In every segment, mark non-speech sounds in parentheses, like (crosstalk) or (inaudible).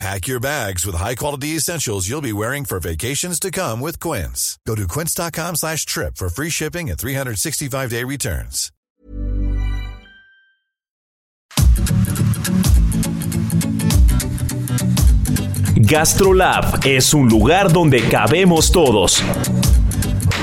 Pack your bags with high-quality essentials you'll be wearing for vacations to come with Quince. Go to quince.com slash trip for free shipping and 365-day returns. GastroLab es un lugar donde cabemos todos.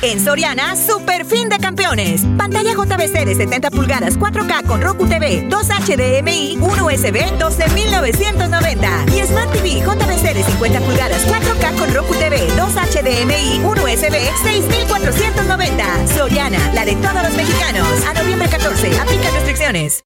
En Soriana, super fin de campeones. Pantalla JBC de 70 pulgadas 4K con Roku TV, 2 HDMI, 1 USB, 12,990. Y Smart TV JBC de 50 pulgadas 4K con Roku TV, 2 HDMI, 1 USB, 6,490. Soriana, la de todos los mexicanos. A noviembre 14, aplica restricciones.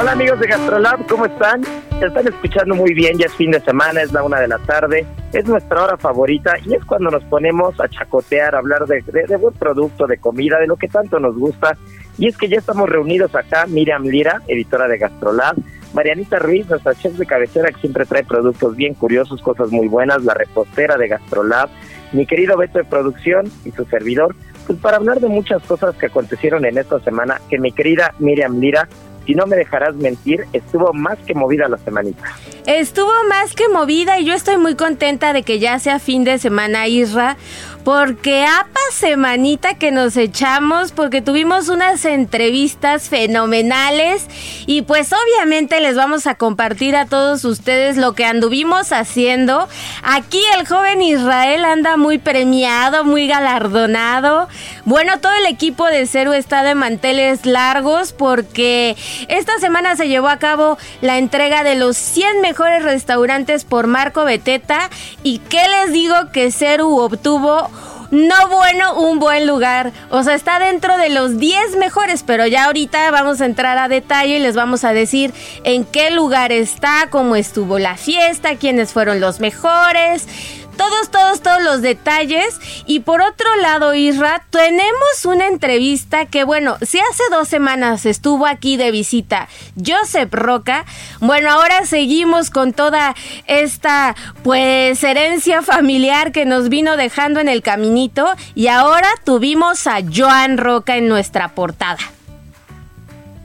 Hola amigos de GastroLab, ¿cómo están? Se están escuchando muy bien, ya es fin de semana, es la una de la tarde, es nuestra hora favorita y es cuando nos ponemos a chacotear, a hablar de, de, buen producto, de comida, de lo que tanto nos gusta. Y es que ya estamos reunidos acá, Miriam Lira, editora de GastroLab, Marianita Ruiz, nuestra chef de cabecera que siempre trae productos bien curiosos, cosas muy buenas, la repostera de GastroLab, mi querido Beto de producción y su servidor, pues para hablar de muchas cosas que acontecieron en esta semana, que mi querida Miriam Lira si no me dejarás mentir, estuvo más que movida la semanita. Estuvo más que movida y yo estoy muy contenta de que ya sea fin de semana, Isra, porque apa semanita que nos echamos, porque tuvimos unas entrevistas fenomenales y pues obviamente les vamos a compartir a todos ustedes lo que anduvimos haciendo. Aquí el joven Israel anda muy premiado, muy galardonado. Bueno, todo el equipo de Cero está de manteles largos porque esta semana se llevó a cabo la entrega de los 100 mejores restaurantes por Marco Beteta y qué les digo que Ceru obtuvo no bueno, un buen lugar. O sea, está dentro de los 10 mejores, pero ya ahorita vamos a entrar a detalle y les vamos a decir en qué lugar está, cómo estuvo la fiesta, quiénes fueron los mejores todos, todos, todos los detalles. Y por otro lado, Isra, tenemos una entrevista que, bueno, si hace dos semanas estuvo aquí de visita Joseph Roca, bueno, ahora seguimos con toda esta, pues, herencia familiar que nos vino dejando en el caminito. Y ahora tuvimos a Joan Roca en nuestra portada.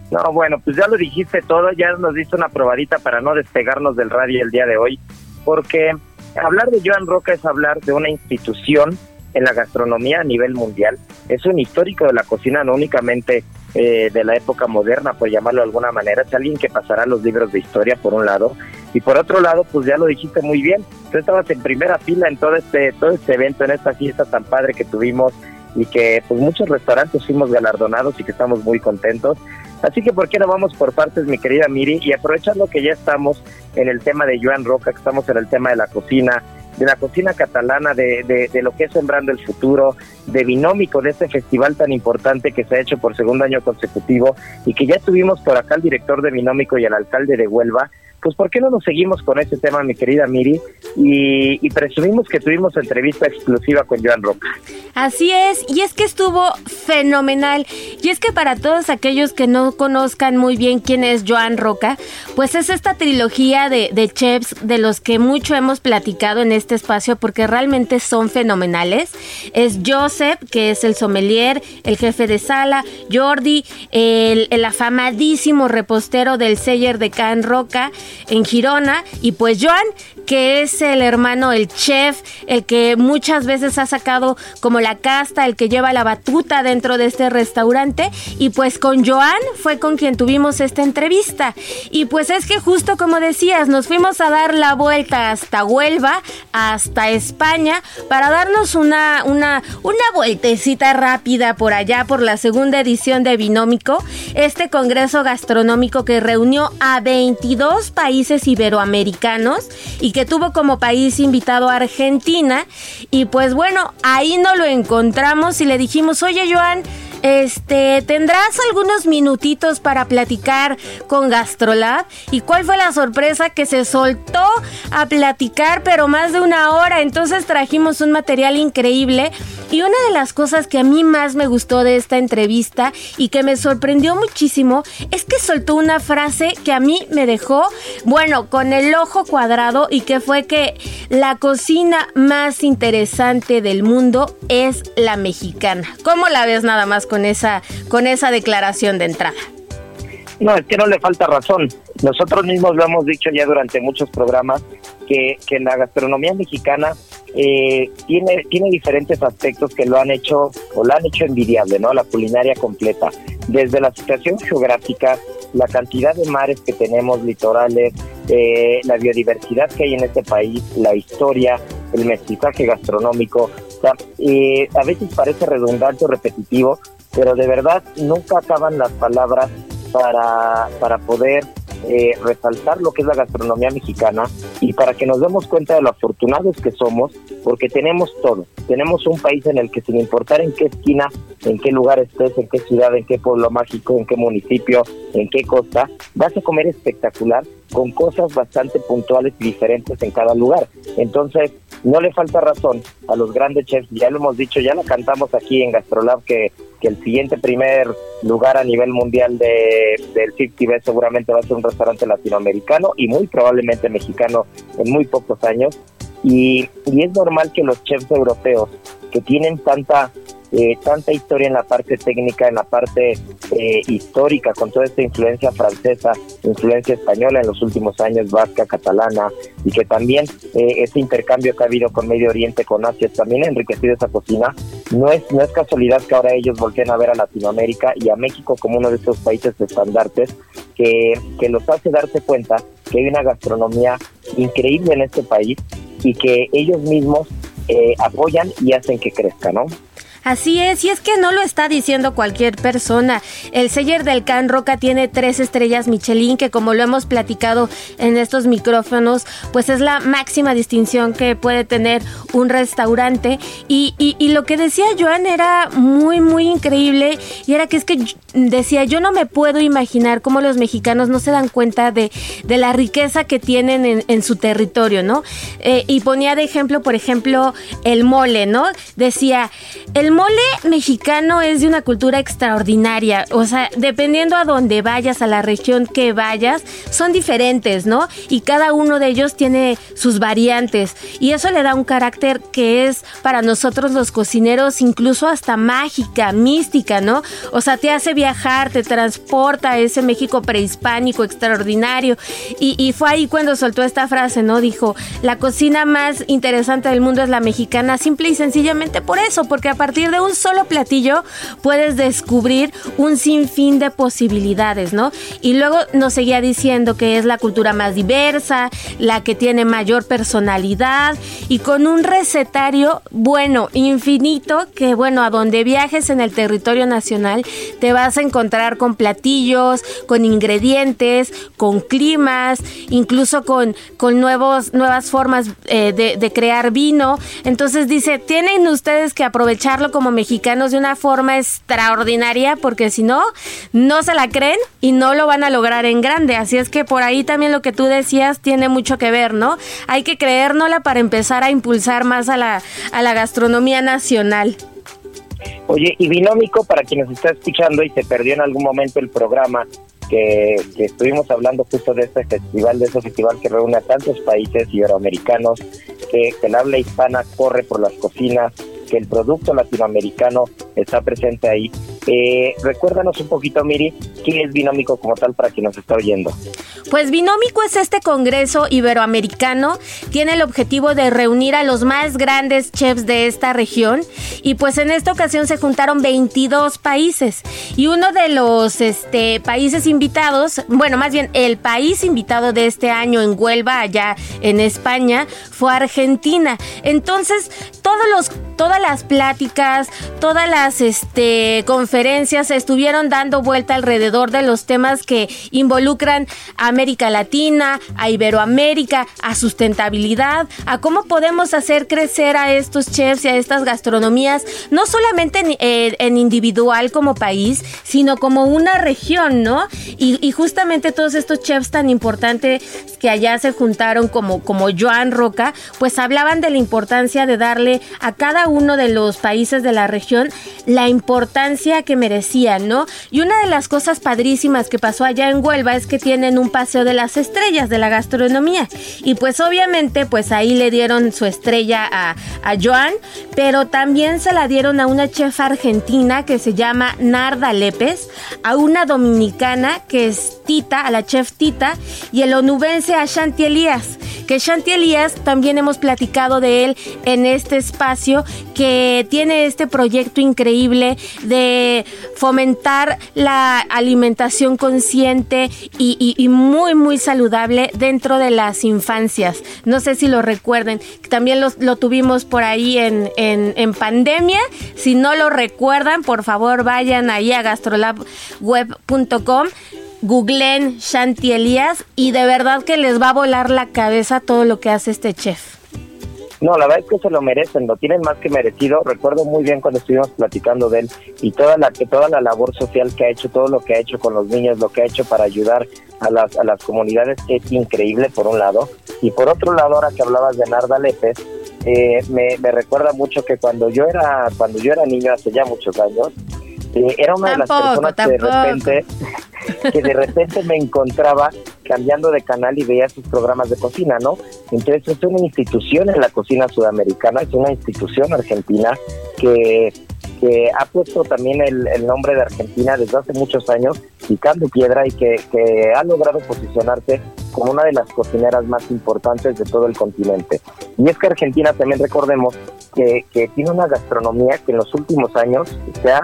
No, bueno, pues ya lo dijiste todo, ya nos diste una probadita para no despegarnos del radio el día de hoy, porque hablar de Joan Roca es hablar de una institución en la gastronomía a nivel mundial. Es un histórico de la cocina, no únicamente eh, de la época moderna, por llamarlo de alguna manera. Es alguien que pasará los libros de historia, por un lado. Y por otro lado, pues ya lo dijiste muy bien. Tú estabas en primera fila en todo este, todo este evento, en esta fiesta tan padre que tuvimos y que pues muchos restaurantes fuimos galardonados y que estamos muy contentos. Así que, ¿por qué no vamos por partes, mi querida Miri? Y aprovechando que ya estamos en el tema de Joan Roca, que estamos en el tema de la cocina, de la cocina catalana, de, de, lo que es Sembrando el Futuro, de Binómico, de este festival tan importante que se ha hecho por segundo año consecutivo y que ya tuvimos por acá el director de Binómico y el alcalde de Huelva, pues ¿por qué no nos seguimos con ese tema, mi querida Miri? Y, presumimos que tuvimos entrevista exclusiva con Joan Roca. Así es, y es que estuvo fenomenal. Y es que para todos aquellos que no conozcan muy bien quién es Joan Roca, pues es esta trilogía de, de chefs de los que mucho hemos platicado en este espacio porque realmente son fenomenales. Es Joseph, que es el sommelier, el jefe de sala, Jordi, el, el afamadísimo repostero del Seller de Can Roca en Girona, y pues Joan, que es el hermano, el chef, el que muchas veces ha sacado como la casta, el que lleva la batuta dentro de este restaurante. Y pues con Joan fue con quien tuvimos esta entrevista. Y pues es que justo como decías, nos fuimos a dar la vuelta hasta Huelva, hasta España, para darnos una, una, una vueltecita rápida por allá, por la segunda edición de Binómico, este congreso gastronómico que reunió a 22 países iberoamericanos y que tuvo como país invitado a Argentina. Y pues bueno, ahí no lo encontramos y le dijimos, oye Joan, este, ¿tendrás algunos minutitos para platicar con Gastrolab? ¿Y cuál fue la sorpresa que se soltó a platicar, pero más de una hora? Entonces trajimos un material increíble. Y una de las cosas que a mí más me gustó de esta entrevista y que me sorprendió muchísimo es que soltó una frase que a mí me dejó, bueno, con el ojo cuadrado y que fue que la cocina más interesante del mundo es la mexicana. ¿Cómo la ves nada más con esa, con esa declaración de entrada. No, es que no le falta razón. Nosotros mismos lo hemos dicho ya durante muchos programas que, que la gastronomía mexicana eh, tiene, tiene diferentes aspectos que lo han hecho o la han hecho envidiable, ¿no? La culinaria completa. Desde la situación geográfica, la cantidad de mares que tenemos, litorales, eh, la biodiversidad que hay en este país, la historia, el mestizaje gastronómico. Eh, a veces parece redundante o repetitivo, pero de verdad nunca acaban las palabras para, para poder eh, resaltar lo que es la gastronomía mexicana y para que nos demos cuenta de lo afortunados que somos, porque tenemos todo. Tenemos un país en el que sin importar en qué esquina, en qué lugar estés, en qué ciudad, en qué pueblo mágico, en qué municipio, en qué costa, vas a comer espectacular con cosas bastante puntuales y diferentes en cada lugar. Entonces, no le falta razón a los grandes chefs, ya lo hemos dicho, ya lo cantamos aquí en Gastrolab que, que el siguiente primer lugar a nivel mundial de, del 50 seguramente va a ser un restaurante latinoamericano y muy probablemente mexicano en muy pocos años. Y, y es normal que los chefs europeos que tienen tanta eh, tanta historia en la parte técnica, en la parte eh, histórica, con toda esta influencia francesa, influencia española en los últimos años, vasca, catalana, y que también eh, ese intercambio que ha habido con Medio Oriente, con Asia, también ha enriquecido esa cocina. No es, no es casualidad que ahora ellos volteen a ver a Latinoamérica y a México como uno de estos países estandartes que, que los hace darse cuenta que hay una gastronomía increíble en este país y que ellos mismos apoyan y hacen que crezca, ¿no? Así es, y es que no lo está diciendo cualquier persona. El seller del Can Roca tiene tres estrellas Michelin, que como lo hemos platicado en estos micrófonos, pues es la máxima distinción que puede tener un restaurante. Y, lo que decía Joan era muy, muy increíble, y era que es que decía, yo no me puedo imaginar cómo los mexicanos no se dan cuenta de, de la riqueza que tienen en, en su territorio, ¿no? Eh, y ponía de ejemplo, por ejemplo, el mole, ¿no? Decía, el mole mexicano es de una cultura extraordinaria. O sea, dependiendo a dónde vayas, a la región que vayas, son diferentes, ¿no? Y cada uno de ellos tiene sus variantes. Y eso le da un carácter que es para nosotros los cocineros incluso hasta mágica, mística, ¿no? O sea, te hace viajar, te transporta a ese México prehispánico extraordinario. Y, y fue ahí cuando soltó esta frase, ¿no? Dijo, la cocina más interesante del mundo es la mexicana, simple y sencillamente por eso, porque a partir de un solo platillo puedes descubrir un sinfín de posibilidades, ¿no? Y luego nos seguía diciendo que es la cultura más diversa, la que tiene mayor personalidad y con un recetario, bueno, infinito, que bueno, a donde viajes en el territorio nacional te vas a encontrar con platillos, con ingredientes, con climas, incluso con, con nuevos, nuevas formas eh, de, crear vino. Entonces dice, tienen ustedes que como mexicanos de una forma extraordinaria, porque si no, no se la creen y no lo van a lograr en grande. Así es que por ahí también lo que tú decías tiene mucho que ver, ¿no? Hay que creérnosla para empezar a impulsar más a la, a la gastronomía nacional. Oye, y Binómico, para quienes está escuchando y se perdió en algún momento el programa, que, estuvimos hablando justo de este festival, de ese festival que reúne a tantos países iberoamericanos, que, que el habla hispana corre por las cocinas, el producto latinoamericano está presente ahí. Eh, recuérdanos un poquito, Miri, ¿qué es Binómico como tal para quien nos está oyendo? Pues Binómico es este congreso iberoamericano, tiene el objetivo de reunir a los más grandes chefs de esta región y pues en esta ocasión se juntaron 22 países y uno de los este, países invitados, bueno, más bien el país invitado de este año en Huelva, allá en España, fue Argentina. Entonces, todos los, todas las pláticas, todas las este, conferencias estuvieron dando vuelta alrededor de los temas que involucran a América Latina, a Iberoamérica, a sustentabilidad, a cómo podemos hacer crecer a estos chefs y a estas gastronomías, no solamente en, eh, individual como país, sino como una región, ¿no? Y, justamente todos estos chefs tan importantes que allá se juntaron como, como Joan Roca, pues hablaban de la importancia de darle a cada uno de los países de la región la importancia que merecían, ¿no? Y una de las cosas padrísimas que pasó allá en Huelva es que tienen un paseo de las estrellas de la gastronomía. Y pues obviamente, pues ahí le dieron su estrella a, a Joan, pero también se la dieron a una chef argentina que se llama Narda Lépez, a una dominicana que es Tita, a la chef Tita, y el onubense a Shanti Elías, que Shanti Elías también hemos platicado de él en este espacio, que tiene este proyecto increíble de fomentar la alimentación consciente y, muy, muy saludable dentro de las infancias. No sé si lo recuerden, también lo, tuvimos por ahí en, en, en pandemia. Si no lo recuerdan, por favor vayan ahí a gastrolabweb.com googleen Shanti Elías y de verdad que les va a volar la cabeza todo lo que hace este chef. No, la verdad es que se lo merecen, lo tienen más que merecido. Recuerdo muy bien cuando estuvimos platicando de él y toda la toda la labor social que ha hecho, todo lo que ha hecho con los niños, lo que ha hecho para ayudar a las a las comunidades es increíble por un lado y por otro lado ahora que hablabas de Narda Lépez eh, me, me recuerda mucho que cuando yo era cuando yo era niño hace ya muchos años eh, era una de las personas que de repente (laughs) que de repente me encontraba cambiando de canal y veía sus programas de cocina, ¿no? Entonces es una institución en la cocina sudamericana, es una institución argentina que, que ha puesto también el, nombre de Argentina desde hace muchos años, picando piedra y que, que ha logrado posicionarse como una de las cocineras más importantes de todo el continente. Y es que Argentina también recordemos que, que tiene una gastronomía que en los últimos años se ha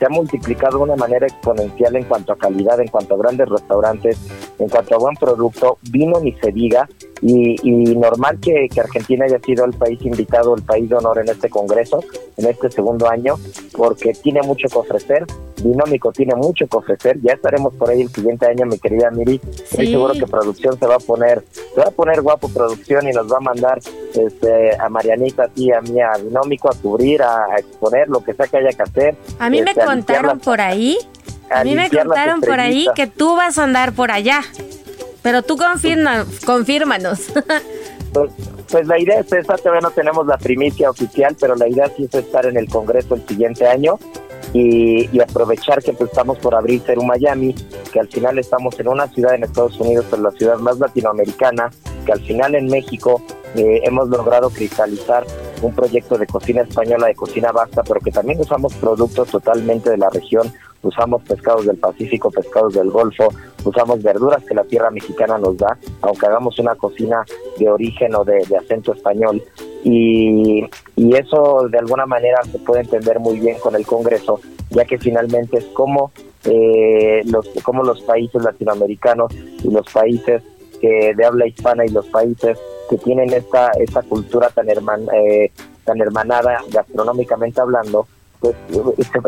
se ha multiplicado de una manera exponencial en cuanto a calidad, en cuanto a grandes restaurantes, en cuanto a buen producto, vino ni se diga, y, normal que, Argentina haya sido el país invitado, el país de honor en este congreso, en este segundo año, porque tiene mucho que ofrecer, Dinómico tiene mucho que ofrecer, ya estaremos por ahí el siguiente año, mi querida Miri, estoy seguro que producción se va a poner, se va a poner guapo producción y nos va a mandar este, a Marianita, y a mí, a Dinómico a cubrir, a, exponer lo que sea que haya que hacer. A mí me contaron por ahí, a, mí me contaron por ahí que tú vas a andar por allá. Pero tú confirma, confírmanos. (laughs) Pues, pues, la idea es esa, todavía no tenemos la primicia oficial, pero la idea sí es estar en el Congreso el siguiente año y, aprovechar que pues, estamos por abrir Ceru Miami, que al final estamos en una ciudad en Estados Unidos, pero la ciudad más latinoamericana, que al final en México eh, hemos logrado cristalizar un proyecto de cocina española, de cocina basta, pero que también usamos productos totalmente de la región, usamos pescados del Pacífico, pescados del Golfo, usamos verduras que la tierra mexicana nos da, aunque hagamos una cocina de origen o de, acento español. Y, eso de alguna manera se puede entender muy bien con el Congreso, ya que finalmente es como, eh, los, como los países latinoamericanos y los países que de habla hispana y los países que tienen esta, esta cultura tan, herman, eh, tan hermanada gastronómicamente hablando, pues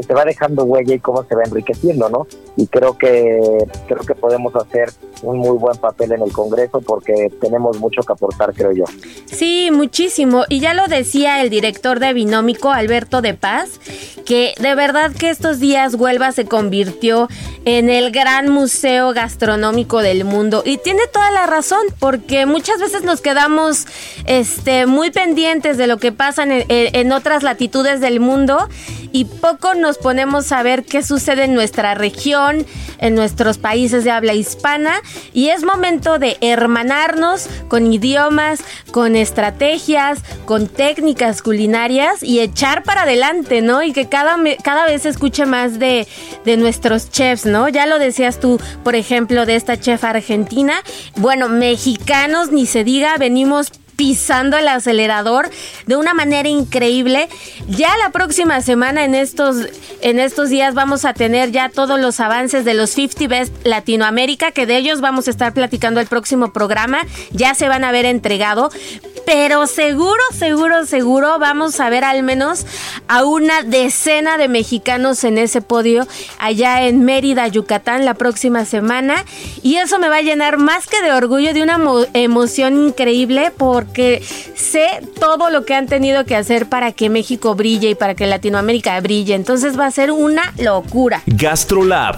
se, va dejando huella y cómo se va enriqueciendo, ¿no? Y creo que creo que podemos hacer un muy buen papel en el Congreso porque tenemos mucho que aportar, creo yo. Sí, muchísimo. Y ya lo decía el director de Binómico, Alberto de Paz, que de verdad que estos días Huelva se convirtió en el gran museo gastronómico del mundo. Y tiene toda la razón, porque muchas veces nos quedamos este, muy pendientes de lo que pasa en, en otras latitudes del mundo y poco nos ponemos a ver qué sucede en nuestra región, en nuestros países de habla hispana y es momento de hermanarnos con idiomas, con estrategias, con técnicas culinarias y echar para adelante, ¿no? Y que cada, cada vez se escuche más de, de nuestros chefs, ¿no? Ya lo decías tú, por ejemplo, de esta chef argentina. Bueno, mexicanos, ni se diga, venimos pisando el acelerador de una manera increíble. Ya la próxima semana en estos en estos días vamos a tener ya todos los avances de los 50 Best Latinoamérica, que de ellos vamos a estar platicando el próximo programa. Ya se van a ver entregado, pero seguro, seguro, seguro vamos a ver al menos a una decena de mexicanos en ese podio allá en Mérida, Yucatán, la próxima semana. Y eso me va a llenar más que de orgullo, de una emoción increíble, porque sé todo lo que han tenido que hacer para que México brille y para que Latinoamérica brille. Entonces va a ser una locura. Gastrolab.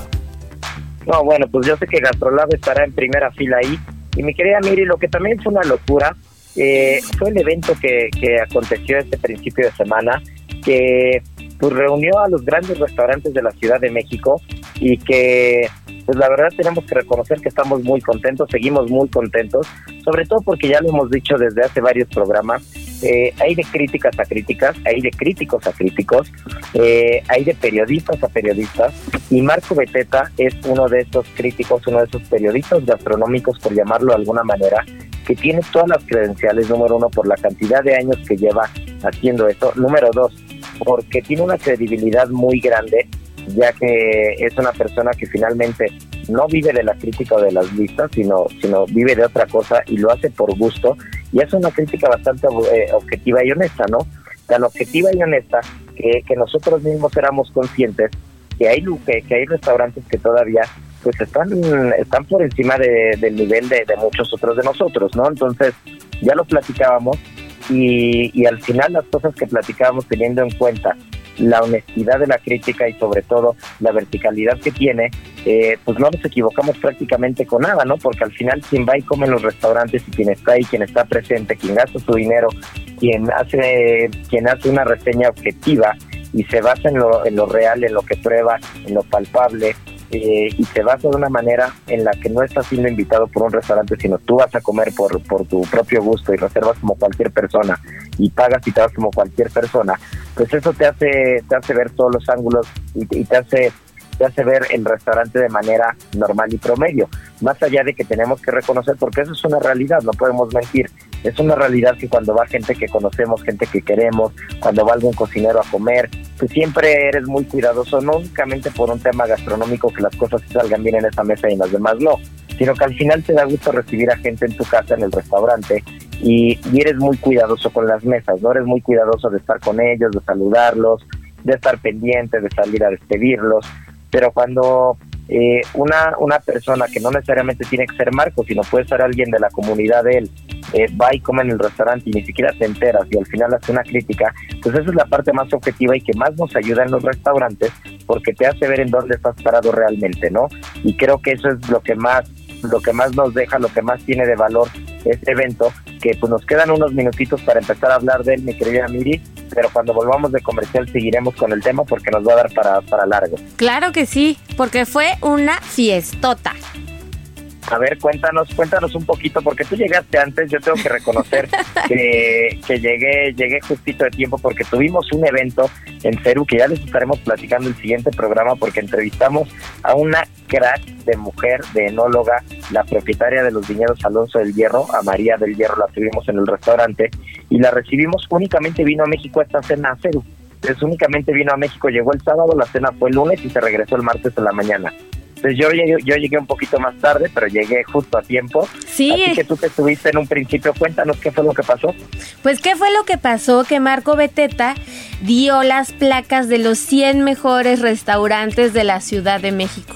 No, bueno, pues yo sé que Gastrolab estará en primera fila ahí. Y mi querida Miri, lo que también fue una locura eh, fue el evento que, que aconteció este principio de semana, que pues reunió a los grandes restaurantes de la Ciudad de México y que pues la verdad tenemos que reconocer que estamos muy contentos, seguimos muy contentos, sobre todo porque ya lo hemos dicho desde hace varios programas, eh, hay de críticas a críticas, hay de críticos a críticos, eh, hay de periodistas a periodistas y Marco Beteta es uno de esos críticos, uno de esos periodistas gastronómicos, por llamarlo de alguna manera, que tiene todas las credenciales, número uno, por la cantidad de años que lleva haciendo eso, número dos, porque tiene una credibilidad muy grande, ya que es una persona que finalmente no vive de la crítica o de las listas, sino, sino vive de otra cosa y lo hace por gusto, y es una crítica bastante eh, objetiva y honesta, ¿no? Tan objetiva y honesta que, que nosotros mismos éramos conscientes que hay, que, que hay restaurantes que todavía pues están, están por encima del nivel de, muchos otros de nosotros, ¿no? Entonces, ya lo platicábamos y, y al final las cosas que platicábamos teniendo en cuenta la honestidad de la crítica y sobre todo la verticalidad que tiene, eh, pues no nos equivocamos prácticamente con nada, ¿no? Porque al final quien va y come en los restaurantes y quien está ahí, quien está presente, quien gasta su dinero, quien hace, quien hace una reseña objetiva y se basa en lo, en lo real, en lo que prueba, en lo palpable, eh, y se basa de una manera en la que no estás siendo invitado por un restaurante, sino tú vas a comer por, por tu propio gusto y reservas como cualquier persona y pagas y te vas como cualquier persona, pues eso te hace, te hace ver todos los ángulos y, te hace te hace ver el restaurante de manera normal y promedio, más allá de que tenemos que reconocer, porque eso es una realidad, no podemos mentir, es una realidad que cuando va gente que conocemos, gente que queremos, cuando va algún cocinero a comer, pues siempre eres muy cuidadoso, no únicamente por un tema gastronómico que las cosas salgan bien en esa mesa y en las demás no, sino que al final te da gusto recibir a gente en tu casa, en el restaurante, y, eres muy cuidadoso con las mesas, ¿no? Eres muy cuidadoso de estar con ellos, de saludarlos, de estar pendiente, de salir a despedirlos, pero cuando eh, una, una persona que no necesariamente tiene que ser Marco, sino puede ser alguien de la comunidad de él, eh, va y come en el restaurante y ni siquiera te enteras y al final hace una crítica, pues esa es la parte más objetiva y que más nos ayuda en los restaurantes porque te hace ver en dónde estás parado realmente, ¿no? Y creo que eso es lo que más lo que más nos deja, lo que más tiene de valor este evento, que pues nos quedan unos minutitos para empezar a hablar de él, mi querida Miri, pero cuando volvamos de comercial seguiremos con el tema porque nos va a dar para, para largo. Claro que sí, porque fue una fiestota. A ver, cuéntanos, cuéntanos un poquito, porque tú llegaste antes, yo tengo que reconocer (laughs) que, que llegué, llegué justito de tiempo porque tuvimos un evento en Perú que ya les estaremos platicando el siguiente programa porque entrevistamos a una crack de mujer, de enóloga, la propietaria de los viñedos Alonso del Hierro, a María del Hierro la tuvimos en el restaurante y la recibimos, únicamente vino a México esta cena a Perú. Entonces únicamente vino a México, llegó el sábado, la cena fue el lunes y se regresó el martes en la mañana. Entonces yo llegué, yo llegué un poquito más tarde, pero llegué justo a tiempo. Sí. Así que tú que estuviste en un principio, cuéntanos qué fue lo que pasó. Pues qué fue lo que pasó, que Marco Beteta dio las placas de los 100 mejores restaurantes de la Ciudad de México.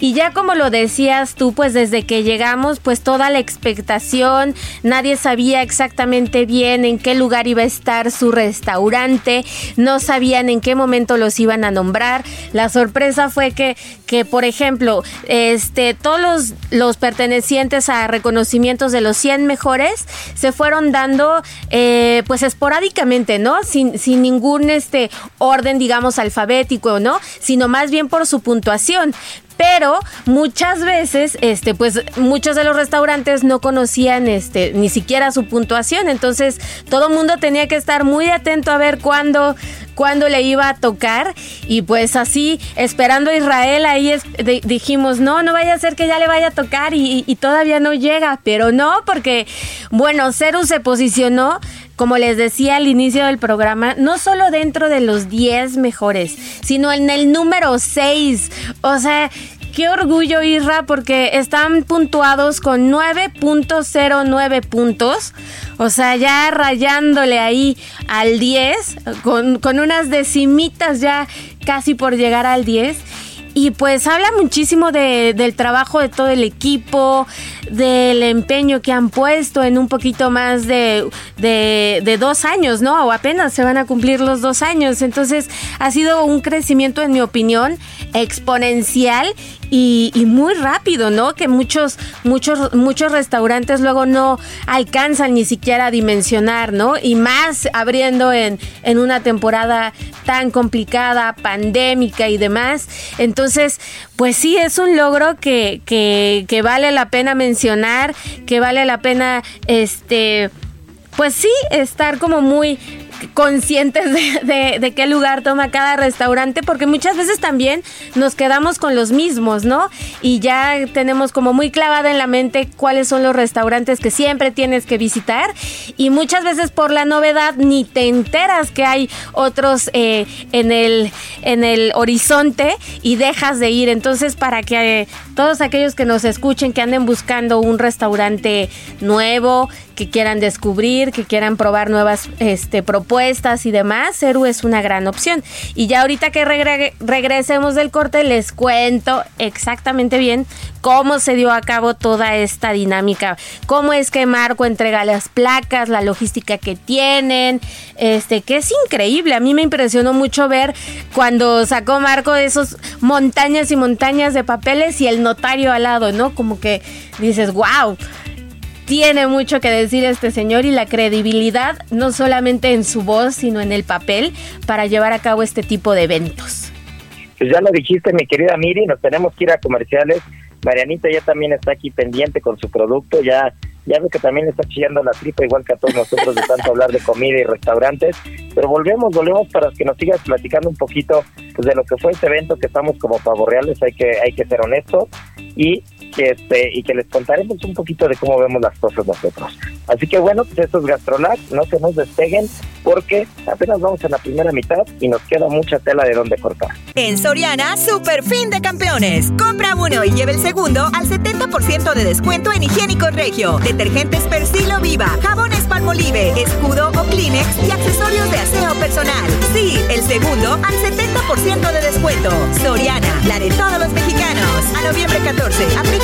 Y ya como lo decías tú, pues desde que llegamos, pues toda la expectación, nadie sabía exactamente bien en qué lugar iba a estar su restaurante, no sabían en qué momento los iban a nombrar. La sorpresa fue que, que por ejemplo, este, todos los, los pertenecientes a reconocimientos de los 100 mejores se fueron dando eh, pues esporádicamente, ¿no? Sin, sin ningún este, orden, digamos, alfabético, ¿no? Sino más bien por su puntuación pero muchas veces este pues muchos de los restaurantes no conocían este ni siquiera su puntuación. Entonces todo el mundo tenía que estar muy atento a ver cuándo le iba a tocar. Y pues así esperando a Israel ahí dijimos no no vaya a ser que ya le vaya a tocar y, y todavía no llega pero no porque bueno Ceru se posicionó como les decía al inicio del programa, no solo dentro de los 10 mejores, sino en el número 6. O sea, qué orgullo, Isra, porque están puntuados con 9.09 puntos. O sea, ya rayándole ahí al 10, con, con unas decimitas ya casi por llegar al 10 y pues habla muchísimo de, del trabajo de todo el equipo, del empeño que han puesto en un poquito más de, de, dos años, ¿no? O apenas se van a cumplir los dos años. Entonces ha sido un crecimiento, en mi opinión, exponencial y, muy rápido, ¿no? Que muchos, muchos, muchos restaurantes luego no alcanzan ni siquiera a dimensionar, ¿no? Y más abriendo en, en una temporada tan complicada, pandémica y demás. Entonces, pues sí, es un logro que, que, que vale la pena mencionar, que vale la pena, este, pues sí, estar como muy conscientes de, qué lugar toma cada restaurante, porque muchas veces también nos quedamos con los mismos, ¿no? Y ya tenemos como muy clavada en la mente cuáles son los restaurantes que siempre tienes que visitar y muchas veces por la novedad ni te enteras que hay otros eh, en, el, en el horizonte y dejas de ir. Entonces, para que eh, todos aquellos que nos escuchen, que anden buscando un restaurante nuevo, que quieran descubrir, que quieran probar nuevas este, propuestas y demás, Ceru es una gran opción. Y ya ahorita que regresemos del corte, les cuento exactamente bien cómo se dio a cabo toda esta dinámica, cómo es que Marco entrega las placas, la logística que tienen, este, que es increíble. A mí me impresionó mucho ver cuando sacó Marco esos montañas y montañas de papeles y el notario al lado, ¿no? Como que dices, wow tiene mucho que decir este señor y la credibilidad no solamente en su voz, sino en el papel para llevar a cabo este tipo de eventos. Pues ya lo dijiste, mi querida Miri, nos tenemos que ir a comerciales. Marianita ya también está aquí pendiente con su producto, ya ya ve que también está chillando la tripa igual que a todos nosotros de tanto hablar de comida y restaurantes, pero volvemos, volvemos para que nos sigas platicando un poquito pues, de lo que fue este evento que estamos como reales, hay que hay que ser honestos y que este y que les contaremos un poquito de cómo vemos las cosas nosotros. Así que bueno, pues esto es Gastrolac, no se nos despeguen porque apenas vamos en la primera mitad y nos queda mucha tela de dónde cortar. En Soriana, super fin de campeones. Compra uno y lleve el segundo al 70% de descuento en higiénico regio, detergentes Persilo Viva, jabones Palmolive, escudo o Kleenex y accesorios de aseo personal. Sí, el segundo al 70% de descuento. Soriana, la de todos los mexicanos. A noviembre 14, aplica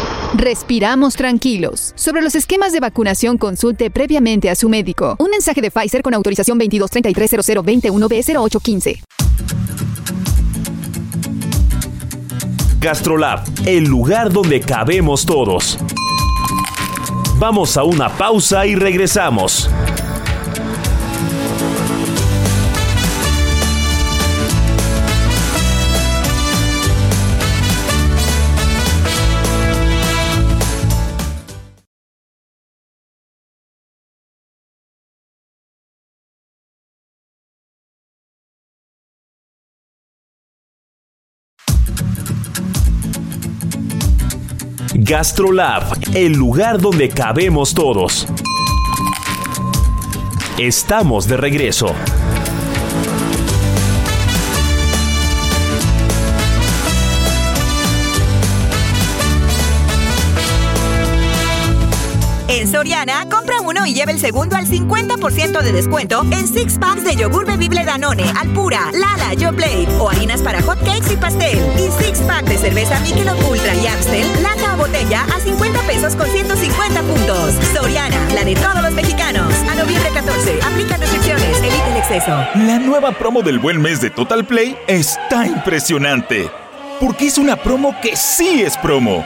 Respiramos tranquilos. Sobre los esquemas de vacunación, consulte previamente a su médico. Un mensaje de Pfizer con autorización 22330021B0815. Gastrolab, el lugar donde cabemos todos. Vamos a una pausa y regresamos. GastroLab, el lugar donde cabemos todos. Estamos de regreso. En Soriana, compra uno y lleva el segundo al 50% de descuento en six packs de yogur bebible Danone, Alpura, Lala, Yo Play o harinas para hot cakes y pastel. Y six pack de cerveza Michelob Ultra y Amstel, lata o botella a 50 pesos con 150 puntos. Soriana, la de todos los mexicanos. A noviembre 14, aplica restricciones, evita el exceso. La nueva promo del buen mes de Total Play está impresionante. Porque es una promo que sí es promo.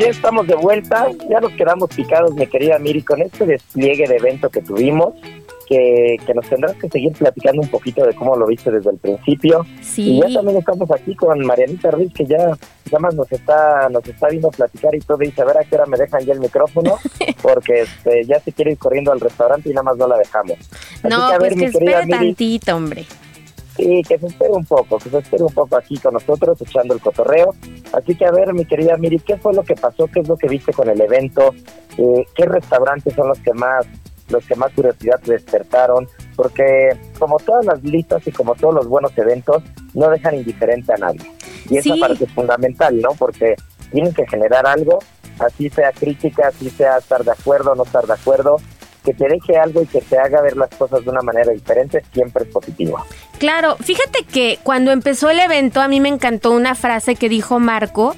Ya estamos de vuelta, ya nos quedamos picados, mi querida Miri, con este despliegue de evento que tuvimos, que, que nos tendrás que seguir platicando un poquito de cómo lo viste desde el principio. Sí. Y ya también estamos aquí con Marianita Ruiz, que ya, ya más nos está, nos está viendo platicar y todo, y dice, a ver a qué hora me dejan ya el micrófono, (laughs) porque este, ya se quiere ir corriendo al restaurante y nada más no la dejamos. Así No, que, a pues ver, que mi querida espere Miri, tantito, hombre. Sí, que se espere un poco, que se espere un poco aquí con nosotros, echando el cotorreo. Así que a ver, mi querida Miri, ¿qué fue lo que pasó? ¿Qué es lo que viste con el evento? Eh, ¿Qué restaurantes son los que más los que más curiosidad te despertaron? Porque como todas las listas y como todos los buenos eventos, no dejan indiferente a nadie. Y esa Sí. parte es fundamental, ¿no? Porque tienen que generar algo, así sea crítica, así sea estar de acuerdo no estar de acuerdo, que te deje algo y que te haga ver las cosas de una manera diferente, siempre es positivo. Claro, fíjate que cuando empezó el evento a mí me encantó una frase que dijo Marco,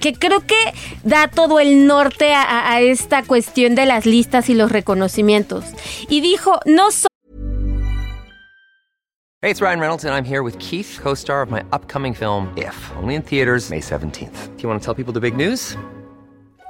que creo que da todo el norte a, a- a esta cuestión de las listas y los reconocimientos. Y dijo, no so- Hey, it's Ryan Reynolds, and I'm here with Keith, co star of my upcoming film, If, only in theaters, May 17th. Do you want to tell people the big news?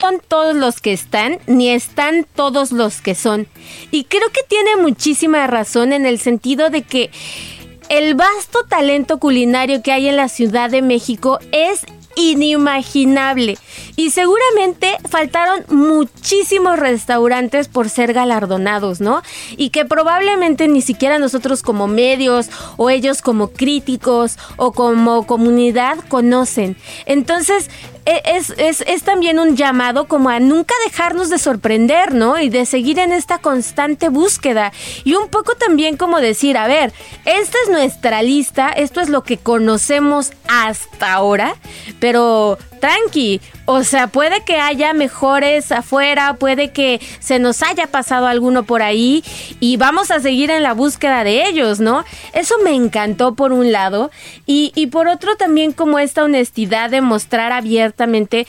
Son todos los que están, ni están todos los que son. Y creo que tiene muchísima razón en el sentido de que el vasto talento culinario que hay en la Ciudad de México es inimaginable. Y seguramente faltaron muchísimos restaurantes por ser galardonados, ¿no? Y que probablemente ni siquiera nosotros como medios o ellos como críticos o como comunidad conocen. Entonces, e- es, es, es también un llamado como a nunca dejarnos de sorprender, ¿no? Y de seguir en esta constante búsqueda. Y un poco también como decir, a ver, esta es nuestra lista, esto es lo que conocemos hasta ahora, pero tranqui, o sea, puede que haya mejores afuera, puede que se nos haya pasado alguno por ahí y vamos a seguir en la búsqueda de ellos, ¿no? Eso me encantó por un lado y, y por otro también como esta honestidad de mostrar abiertamente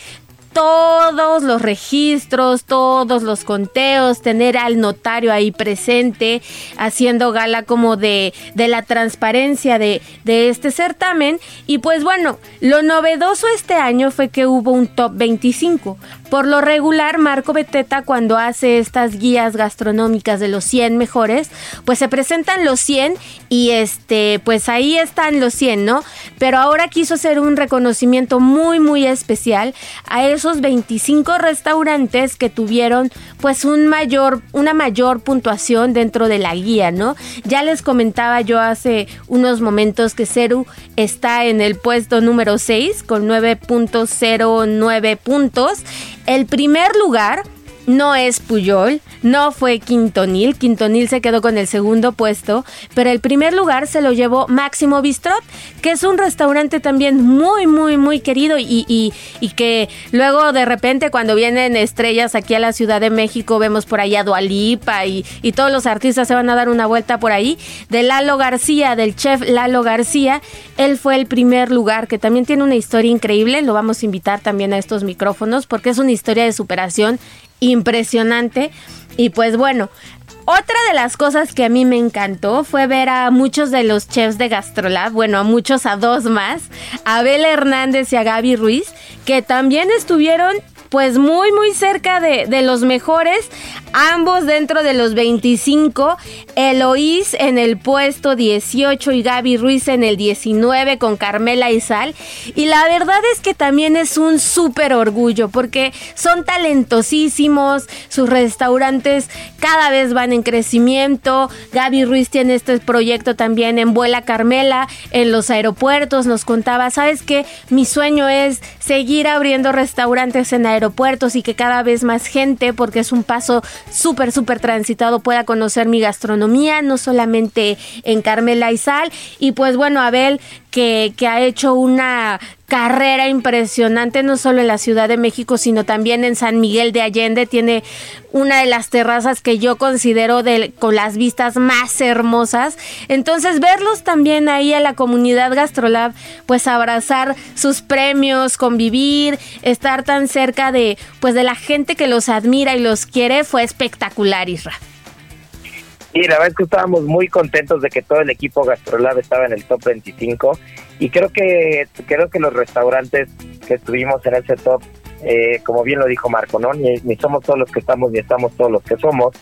todos los registros, todos los conteos, tener al notario ahí presente, haciendo gala como de, de la transparencia de, de este certamen. Y pues bueno, lo novedoso este año fue que hubo un top 25. Por lo regular, Marco Beteta cuando hace estas guías gastronómicas de los 100 mejores, pues se presentan los 100 y este, pues ahí están los 100, ¿no? Pero ahora quiso hacer un reconocimiento muy, muy especial a esos 25 restaurantes que tuvieron pues un mayor, una mayor puntuación dentro de la guía, ¿no? Ya les comentaba yo hace unos momentos que Ceru está en el puesto número 6 con 9.09 puntos. El primer lugar no es Puyol, no fue Quintonil, Quintonil se quedó con el segundo puesto, pero el primer lugar se lo llevó Máximo Bistrot, que es un restaurante también muy, muy, muy querido y, y, y, que luego de repente cuando vienen estrellas aquí a la Ciudad de México vemos por allá Dualipa y, y todos los artistas se van a dar una vuelta por ahí, de Lalo García, del chef Lalo García, él fue el primer lugar, que también tiene una historia increíble, lo vamos a invitar también a estos micrófonos porque es una historia de superación impresionante. Y pues bueno, otra de las cosas que a mí me encantó fue ver a muchos de los chefs de Gastrolab, bueno, a muchos, a dos más, a Abel Hernández y a Gaby Ruiz, que también estuvieron pues muy muy cerca de, de, los mejores, ambos dentro de los 25, Eloís en el puesto 18 y Gaby Ruiz en el 19 con Carmela y Sal. Y la verdad es que también es un súper orgullo porque son talentosísimos, sus restaurantes cada vez van en crecimiento, Gaby Ruiz tiene este proyecto también en Vuela Carmela, en los aeropuertos, nos contaba, ¿sabes qué? Mi sueño es seguir abriendo restaurantes en aeropuertos aeropuertos y que cada vez más gente, porque es un paso súper, súper transitado, pueda conocer mi gastronomía, no solamente en Carmela y Sal. Y pues bueno, Abel, que, que ha hecho una carrera impresionante, no solo en la Ciudad de México, sino también en San Miguel de Allende. Tiene una de las terrazas que yo considero de, con las vistas más hermosas. Entonces, verlos también ahí a la comunidad Gastrolab, pues abrazar sus premios, convivir, estar tan cerca de, pues, de la gente que los admira y los quiere, fue espectacular, Isra. Y la verdad es que estábamos muy contentos de que todo el equipo Gastrolab estaba en el top 25 y creo que creo que los restaurantes que estuvimos en ese top, eh, como bien lo dijo Marco, no ni, ni, somos todos los que estamos ni estamos todos los que somos,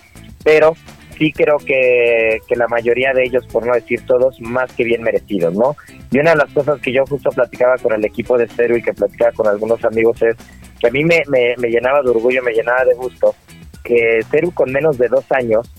pero sí creo que, que la mayoría de ellos, por no decir todos, más que bien merecidos, ¿no? Y una de las cosas que yo justo platicaba con el equipo de Cero y que platicaba con algunos amigos es que a mí me, me, me llenaba de orgullo, me llenaba de gusto que Cero con menos de dos años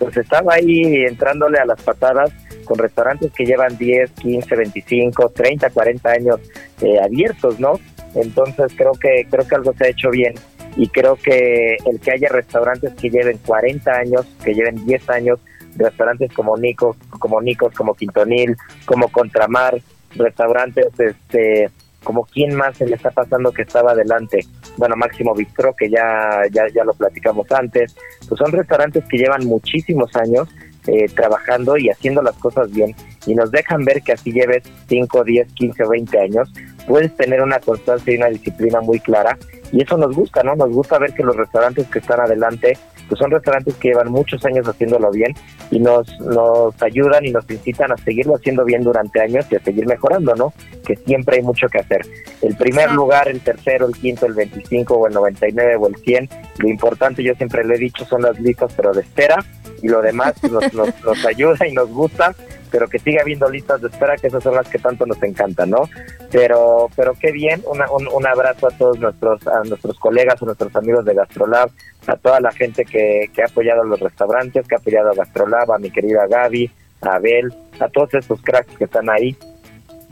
pues estaba ahí entrándole a las patadas con restaurantes que llevan 10, 15, 25, 30, 40 años eh, abiertos, ¿no? Entonces creo que creo que algo se ha hecho bien y creo que el que haya restaurantes que lleven 40 años, que lleven 10 años, restaurantes como Nico, como Nicos, como Quintonil, como Contramar, restaurantes este como quién más se le está pasando que estaba adelante. Bueno, Máximo Bistro, que ya, ya, ya lo platicamos antes. Pues son restaurantes que llevan muchísimos años eh, trabajando y haciendo las cosas bien y nos dejan ver que así lleves 5, 10, 15 o 20 años, puedes tener una constancia y una disciplina muy clara y eso nos gusta, ¿no? Nos gusta ver que los restaurantes que están adelante pues son restaurantes que llevan muchos años haciéndolo bien y nos, nos ayudan y nos incitan a seguirlo haciendo bien durante años y a seguir mejorando, ¿no? Que siempre hay mucho que hacer. El primer lugar, el tercero, el quinto, el 25 o el 99 o el 100, lo importante, yo siempre le he dicho, son las listas, pero de espera y lo demás nos, nos, nos ayuda y nos gusta pero que siga habiendo listas de espera, que esas son las que tanto nos encantan, ¿no? Pero, pero qué bien, un, un, abrazo a todos nuestros, a nuestros colegas, a nuestros amigos de Gastrolab, a toda la gente que, que ha apoyado a los restaurantes, que ha apoyado a Gastrolab, a mi querida Gaby, a Abel, a todos estos cracks que están ahí.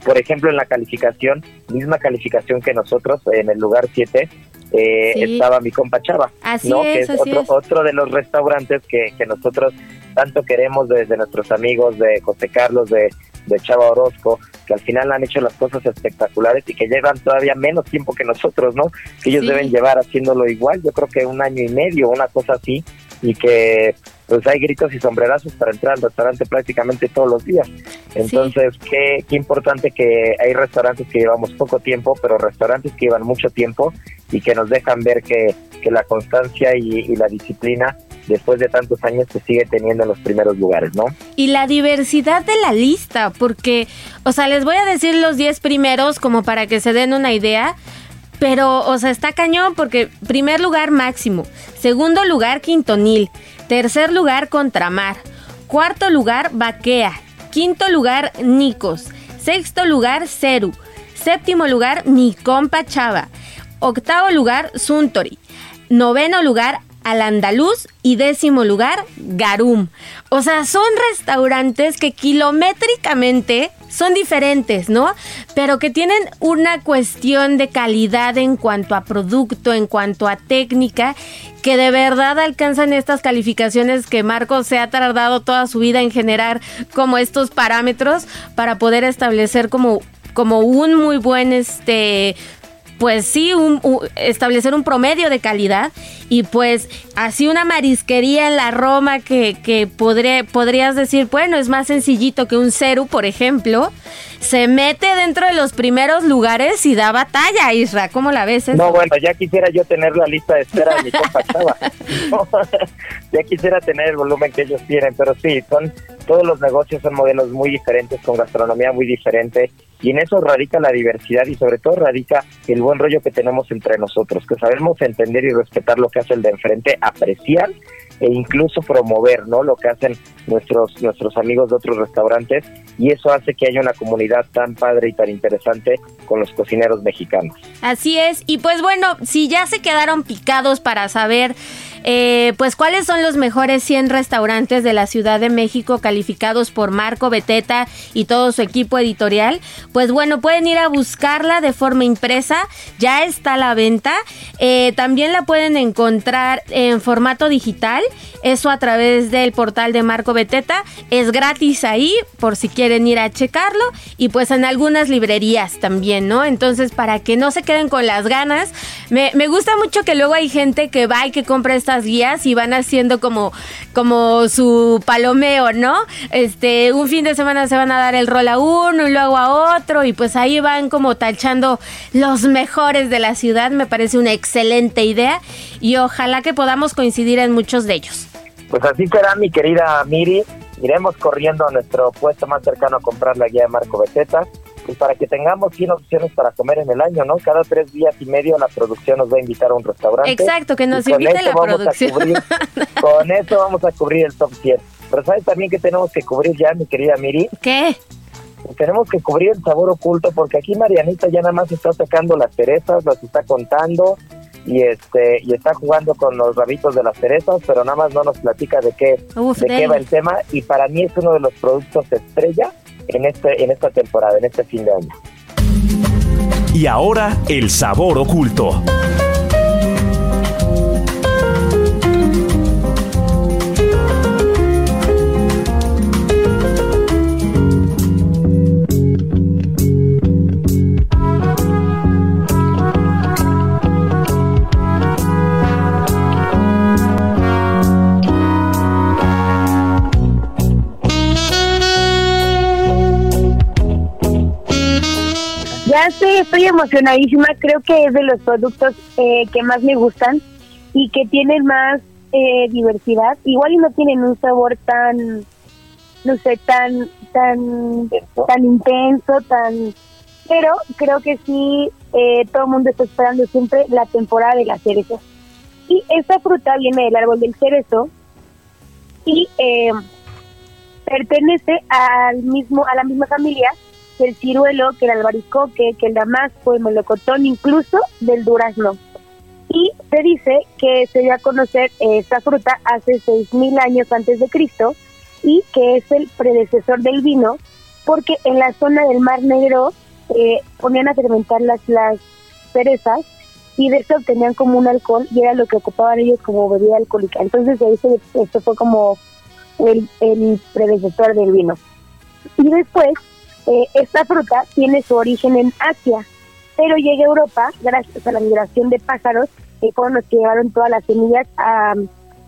Por ejemplo, en la calificación, misma calificación que nosotros, en el lugar 7, eh, estaba mi compa Chava, ¿no? que es otro, otro de los restaurantes que, que nosotros tanto queremos desde nuestros amigos de José Carlos, de, de Chava Orozco, que al final han hecho las cosas espectaculares y que llevan todavía menos tiempo que nosotros, ¿no? Que ellos deben llevar haciéndolo igual, yo creo que un año y medio, una cosa así, y que pues hay gritos y sombrerazos para entrar al restaurante prácticamente todos los días. Entonces, qué, qué importante que hay restaurantes que llevamos poco tiempo, pero restaurantes que llevan mucho tiempo y que nos dejan ver que, que la constancia y, y la disciplina después de tantos años se sigue teniendo en los primeros lugares, ¿no? Y la diversidad de la lista, porque, o sea, les voy a decir los 10 primeros como para que se den una idea. Pero, o sea, está cañón porque primer lugar Máximo, segundo lugar Quintonil, tercer lugar Contramar, cuarto lugar Baquea, quinto lugar Nicos, sexto lugar Ceru, séptimo lugar Mi Compa Chava, octavo lugar Suntory, noveno lugar Al Andaluz y décimo lugar, Garum. O sea, son restaurantes que kilométricamente son diferentes, ¿no? Pero que tienen una cuestión de calidad en cuanto a producto, en cuanto a técnica, que de verdad alcanzan estas calificaciones que Marcos se ha tardado toda su vida en generar como estos parámetros para poder establecer como como un muy buen este pues sí, un, establecer un promedio de calidad y pues así una marisquería en la Roma que, que podrías decir, bueno, es más sencillito que un Ceru, por ejemplo, se mete dentro de los primeros lugares y da batalla, Isra, ¿cómo la ves? No, bueno, ya quisiera yo tener la lista de espera de mi (laughs) compa (laughs) ya quisiera tener el volumen que ellos tienen, pero sí, son todos los negocios son modelos muy diferentes, con gastronomía muy diferente, y en eso radica la diversidad y sobre todo radica el buen rollo que tenemos entre nosotros, que sabemos entender y respetar lo que hace el de enfrente, apreciar e incluso promover no lo que hacen nuestros nuestros amigos de otros restaurantes y eso hace que haya una comunidad tan padre y tan interesante con los cocineros mexicanos. Así es, y pues bueno, si ya se quedaron picados para saber eh, pues cuáles son los mejores 100 restaurantes de la Ciudad de México calificados por Marco Beteta y todo su equipo editorial. Pues bueno, pueden ir a buscarla de forma impresa, ya está a la venta. Eh, también la pueden encontrar en formato digital, eso a través del portal de Marco Beteta. Es gratis ahí por si quieren ir a checarlo y pues en algunas librerías también, ¿no? Entonces para que no se queden con las ganas, me, me gusta mucho que luego hay gente que va y que compra esta guías y van haciendo como, como su palomeo, ¿no? Este, un fin de semana se van a dar el rol a uno y luego a otro y pues ahí van como tachando los mejores de la ciudad. Me parece una excelente idea y ojalá que podamos coincidir en muchos de ellos. Pues así será, mi querida Miri. Iremos corriendo a nuestro puesto más cercano a comprar la guía de Marco Beteta y para que tengamos 100 opciones para comer en el año, ¿no? Cada tres días y medio la producción nos va a invitar a un restaurante. Exacto, que nos invite la producción. (laughs) con eso vamos a cubrir el top 100. Pero ¿sabes también que tenemos que cubrir ya, mi querida Miri? ¿Qué? Tenemos que cubrir el sabor oculto porque aquí Marianita ya nada más está sacando las cerezas, las está contando y este y está jugando con los rabitos de las cerezas, pero nada más no nos platica de qué de qué va el tema y para mí es uno de los productos estrella en, este, en esta temporada, en este fin de año. Y ahora el sabor oculto. Estoy emocionadísima. Creo que es de los productos eh, que más me gustan y que tienen más eh, diversidad. Igual y no tienen un sabor tan, no sé, tan, tan, tan intenso, tan. Pero creo que sí, eh, todo el mundo está esperando siempre la temporada de la cereza. Y esta fruta viene del árbol del cerezo y pertenece al mismo, a la misma familia que el ciruelo, que el albaricoque, que el damasco, el melocotón, incluso del durazno. Y se dice que se dio a conocer esta fruta hace 6.000 años antes de Cristo y que es el predecesor del vino, porque en la zona del Mar Negro eh, ponían a fermentar las, las cerezas y de eso obtenían como un alcohol y era lo que ocupaban ellos como bebida alcohólica. Entonces de ahí esto fue como el, el predecesor del vino. Y después eh, esta fruta tiene su origen en Asia, pero llega a Europa gracias a la migración de pájaros que fueron los que llevaron todas las semillas a,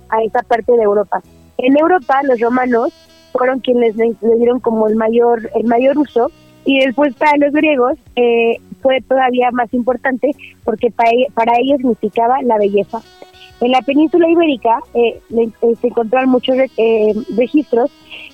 a esa parte de Europa. En Europa los romanos fueron quienes le, dieron como el mayor el mayor uso y después para los griegos eh, fue todavía más importante porque para, para ellos significaba la belleza. En la península ibérica eh, se encontraron muchos registros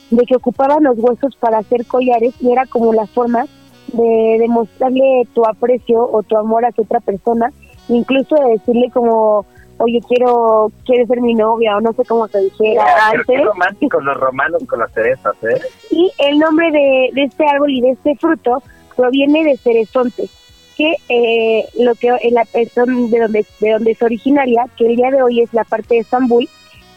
de que ocupaban los huesos para hacer collares y era como la forma de demostrarle tu aprecio o tu amor a otra persona, incluso de decirle como, oye, quiero, quieres ser mi novia o no sé cómo se dijera antes. románticos los romanos con las cerezas, ¿eh? Y el nombre de, de este árbol y de este fruto proviene de cerezonte. que eh, lo que en la de donde de donde es originaria, que el día de hoy es la parte de Estambul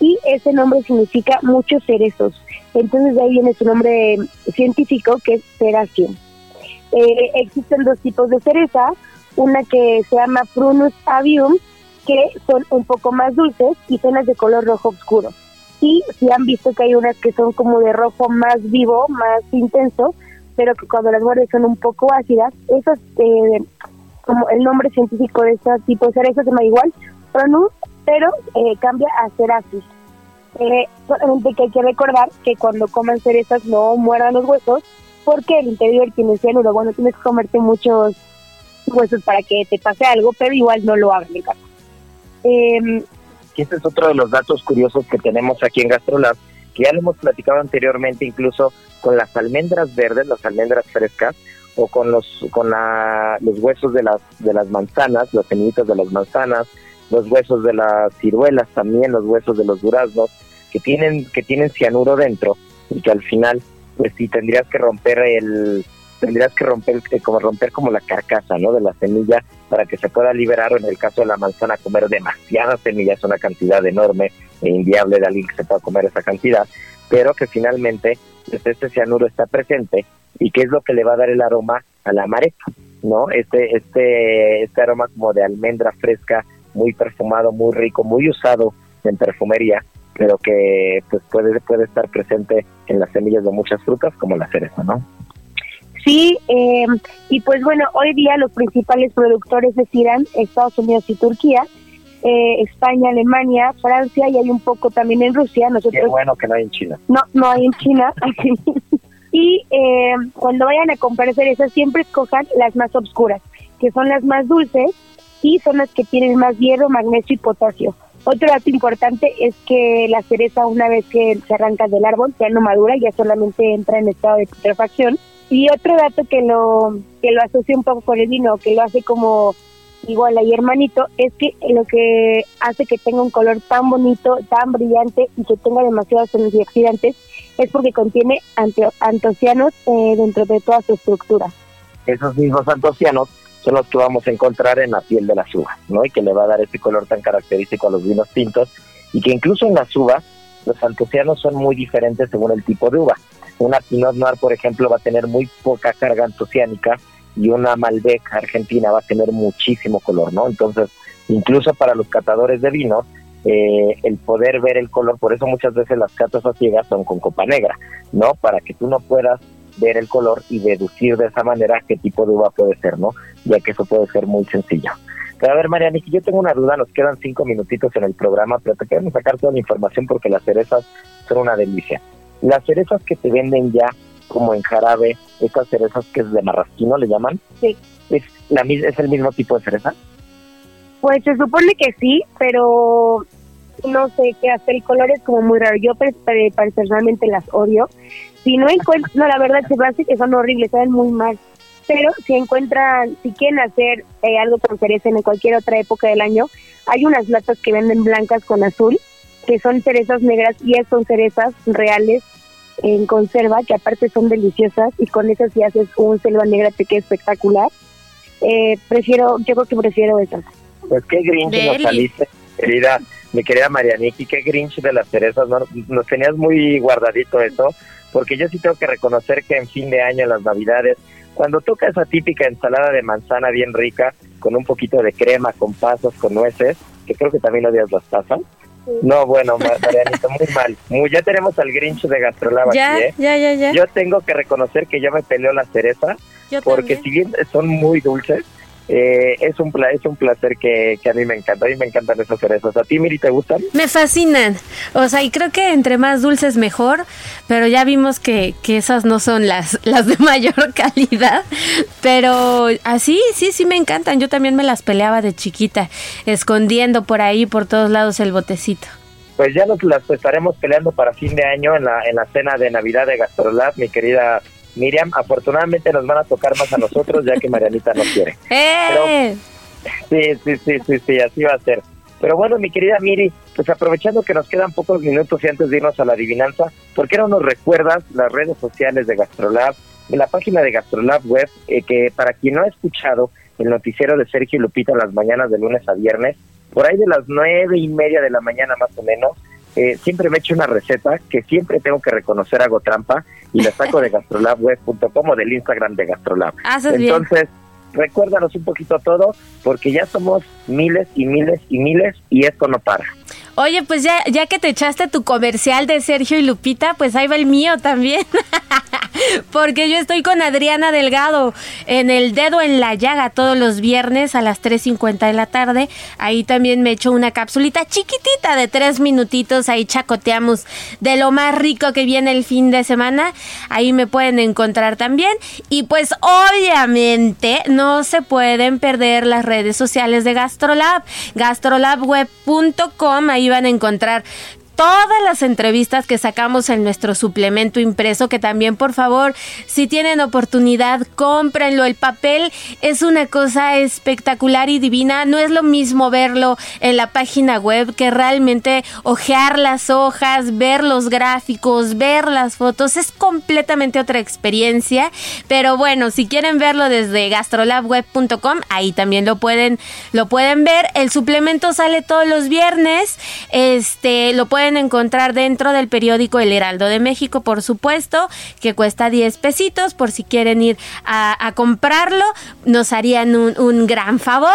y ese nombre significa muchos cerezos. Entonces de ahí viene su nombre científico que es Ceracio. Eh, existen dos tipos de cereza, una que se llama Prunus avium, que son un poco más dulces y son las de color rojo oscuro. Y si han visto que hay unas que son como de rojo más vivo, más intenso, pero que cuando las muerdes son un poco ácidas, esas, eh, como el nombre científico de este tipo de cereza se llama igual, Prunus, pero eh, cambia a Cerasis. Eh, solamente que hay que recordar que cuando coman cerezas no mueran los huesos, porque el interior tiene cianuro. Bueno, tienes que comerte muchos huesos para que te pase algo, pero igual no lo hagan en casa. Eh, este es otro de los datos curiosos que tenemos aquí en GastroLab, que ya lo hemos platicado anteriormente, incluso con las almendras verdes, las almendras frescas, o con los con la, los huesos de las de las manzanas, los semillitas de las manzanas, los huesos de las ciruelas también, los huesos de los duraznos, que tienen que tienen cianuro dentro y que al final pues sí tendrías que romper el tendrías que romper eh, como romper como la carcasa no de la semilla para que se pueda liberar o en el caso de la manzana comer demasiadas semillas una cantidad enorme e inviable de alguien que se pueda comer esa cantidad pero que finalmente pues, este cianuro está presente y que es lo que le va a dar el aroma a la marepa no este este este aroma como de almendra fresca muy perfumado muy rico muy usado en perfumería pero que pues puede puede estar presente en las semillas de muchas frutas como la cereza no Sí, eh, y pues bueno, hoy día los principales productores es Irán, Estados Unidos y Turquía, eh, España, Alemania, Francia y hay un poco también en Rusia. Nosotros, Qué bueno que no hay en China. No, no hay en China. (laughs) y eh, cuando vayan a comprar cerezas, siempre escojan las más oscuras, que son las más dulces y son las que tienen más hierro, magnesio y potasio. Otro dato importante es que la cereza una vez que se arranca del árbol ya no madura, ya solamente entra en estado de putrefacción y otro dato que lo que lo asocia un poco con el vino, que lo hace como igual ahí hermanito, es que lo que hace que tenga un color tan bonito, tan brillante y que tenga demasiados antioxidantes es porque contiene antocianos eh, dentro de toda su estructura. Esos mismos antocianos son los que vamos a encontrar en la piel de las uvas, ¿no? Y que le va a dar ese color tan característico a los vinos tintos y que incluso en las uvas los antocianos son muy diferentes según el tipo de uva. Una Pinot Noir, por ejemplo, va a tener muy poca carga antociánica y una Malbec argentina va a tener muchísimo color, ¿no? Entonces, incluso para los catadores de vino, eh, el poder ver el color, por eso muchas veces las catas a ciegas son con copa negra, ¿no? Para que tú no puedas ver el color y deducir de esa manera qué tipo de uva puede ser, ¿no? Ya que eso puede ser muy sencillo. Pero a ver, Mariana, yo tengo una duda, nos quedan cinco minutitos en el programa, pero te queremos sacar toda la información porque las cerezas son una delicia. Las cerezas que te venden ya como en jarabe, estas cerezas que es de marrasquino, le llaman. Sí. ¿Es, la, ¿Es el mismo tipo de cereza? Pues se supone que sí, pero no sé qué hacer. El color es como muy raro. Yo personalmente las odio. Si no encuentro, no, la verdad se hace que son horribles, saben muy mal. Pero si encuentran, si quieren hacer eh, algo con cereza en cualquier otra época del año, hay unas latas que venden blancas con azul que son cerezas negras y son cerezas reales en conserva, que aparte son deliciosas y con esas si haces un selva negra te queda espectacular. Eh, prefiero, yo creo que prefiero esas. Pues qué grinch nos saliste, querida, mi querida Marianiki, qué grinch de las cerezas, ¿no? nos tenías muy guardadito eso, porque yo sí tengo que reconocer que en fin de año, las navidades, cuando toca esa típica ensalada de manzana bien rica, con un poquito de crema, con pasas, con nueces, que creo que también odias las pasas, no, bueno, Marianita, muy mal. Muy, ya tenemos al Grinch de Gastrolab aquí, ¿eh? Ya, ya, ya. Yo tengo que reconocer que yo me peleo la cereza, porque si bien son muy dulces, eh, es un es un placer que, a mí me encanta. A mí me encantan esas cerezas. ¿A ti, Miri, te gustan? Me fascinan. O sea, y creo que entre más dulces mejor, pero ya vimos que, que esas no son las, las de mayor (laughs) calidad. Pero así, sí, sí me encantan. Yo también me las peleaba de chiquita, escondiendo por ahí, por todos lados el botecito. Pues ya nos las estaremos peleando para fin de año en la, en la cena de Navidad de Gastrolab, mi querida Miriam, afortunadamente nos van a tocar más a nosotros ya que Marianita no quiere. (laughs) ¡Eh! sí, sí, sí, sí, sí, así va a ser. Pero bueno, mi querida Miri, pues aprovechando que nos quedan pocos minutos y antes de irnos a la adivinanza, ¿por qué no nos recuerdas las redes sociales de Gastrolab, la página de Gastrolab Web, eh, que para quien no ha escuchado, el noticiero de Sergio y Lupita las mañanas de lunes a viernes, por ahí de las nueve y media de la mañana más o menos, eh, siempre me echo una receta que siempre tengo que reconocer hago trampa y la saco de gastrolabweb.com o del Instagram de Gastrolab. Entonces, recuérdanos un poquito todo porque ya somos miles y miles y miles y esto no para. Oye, pues ya, ya que te echaste tu comercial de Sergio y Lupita, pues ahí va el mío también. (laughs) Porque yo estoy con Adriana Delgado en el dedo en la llaga todos los viernes a las 3.50 de la tarde. Ahí también me echo una capsulita chiquitita de tres minutitos. Ahí chacoteamos de lo más rico que viene el fin de semana. Ahí me pueden encontrar también. Y pues obviamente no se pueden perder las redes sociales de Gastrolab. Gastrolabweb.com. Ahí van a encontrar todas las entrevistas que sacamos en nuestro suplemento impreso, que también por favor, si tienen oportunidad, cómprenlo. El papel es una cosa espectacular y divina. No es lo mismo verlo en la página web que realmente ojear las hojas, ver los gráficos, ver las fotos. Es completamente otra experiencia. Pero bueno, si quieren verlo desde gastrolabweb.com, ahí también lo pueden, lo pueden ver. El suplemento sale todos los viernes. Este, lo pueden encontrar dentro del periódico El Heraldo de México, por supuesto, que cuesta 10 pesitos por si quieren ir a, comprarlo, nos harían un, gran favor.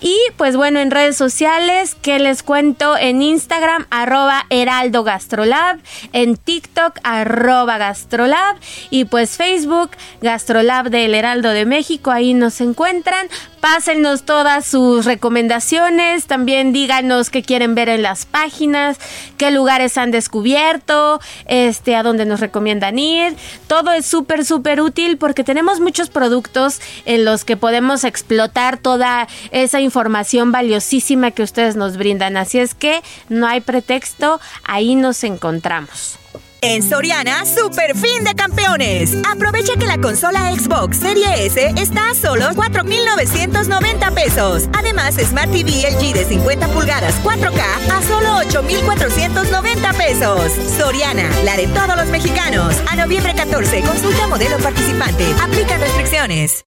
Y pues bueno, en redes sociales, que les cuento? En Instagram, arroba Heraldo Gastrolab, en TikTok, arroba Gastrolab, y pues Facebook, Gastrolab del Heraldo de México, ahí nos encuentran. Pásennos todas sus recomendaciones, también díganos qué quieren ver en las páginas, qué lugares han descubierto, este, a dónde nos recomiendan ir. Todo es súper, súper útil porque tenemos muchos productos en los que podemos explotar toda esa información valiosísima que ustedes nos brindan. Así es que no hay pretexto, ahí nos encontramos. En Soriana, super fin de campeones. Aprovecha que la consola Xbox Serie S está a solo 4,990 pesos. Además, Smart TV LG de 50 pulgadas 4K a solo 8,490 pesos. Soriana, la de todos los mexicanos. A noviembre 14, consulta modelo participante. Aplica restricciones.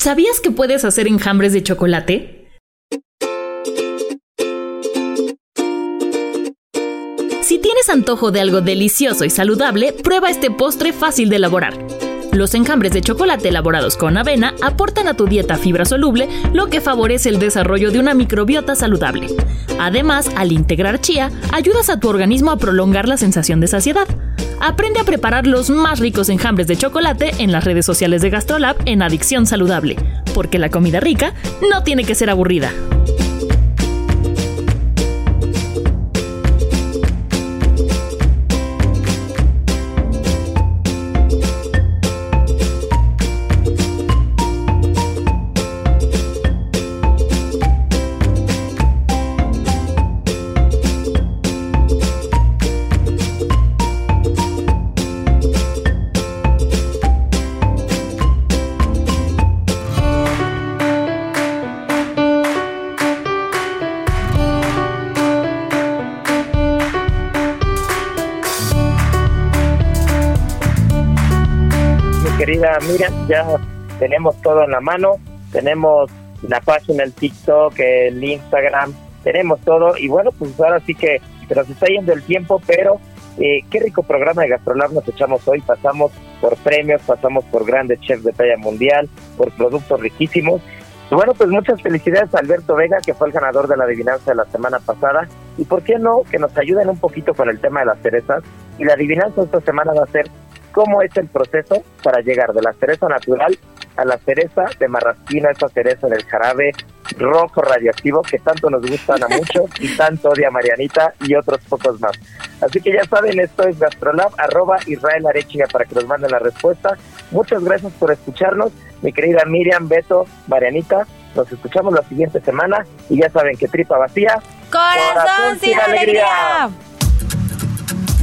¿Sabías que puedes hacer enjambres de chocolate? Si tienes antojo de algo delicioso y saludable, prueba este postre fácil de elaborar. Los enjambres de chocolate elaborados con avena aportan a tu dieta fibra soluble, lo que favorece el desarrollo de una microbiota saludable. Además, al integrar chía, ayudas a tu organismo a prolongar la sensación de saciedad. Aprende a preparar los más ricos enjambres de chocolate en las redes sociales de GastroLab en Adicción Saludable, porque la comida rica no tiene que ser aburrida. Mira, ya tenemos todo en la mano, tenemos la página, el TikTok, el Instagram, tenemos todo y bueno, pues ahora sí que se nos está yendo el tiempo, pero eh, qué rico programa de Gastrolab nos echamos hoy, pasamos por premios, pasamos por grandes chefs de talla mundial, por productos riquísimos. Bueno, pues muchas felicidades a Alberto Vega, que fue el ganador de la adivinanza de la semana pasada. Y por qué no, que nos ayuden un poquito con el tema de las cerezas. Y la adivinanza esta semana va a ser cómo es el proceso para llegar de la cereza natural a la cereza de marrasquina, esa cereza del jarabe rojo radioactivo que tanto nos gustan a (laughs) muchos y tanto odia Marianita y otros pocos más. Así que ya saben, esto es Gastrolab, arroba Israel Arechiga para que nos manden la respuesta. Muchas gracias por escucharnos, mi querida Miriam, Beto, Marianita. Nos escuchamos la siguiente semana y ya saben que tripa vacía. Corazón, sin alegría.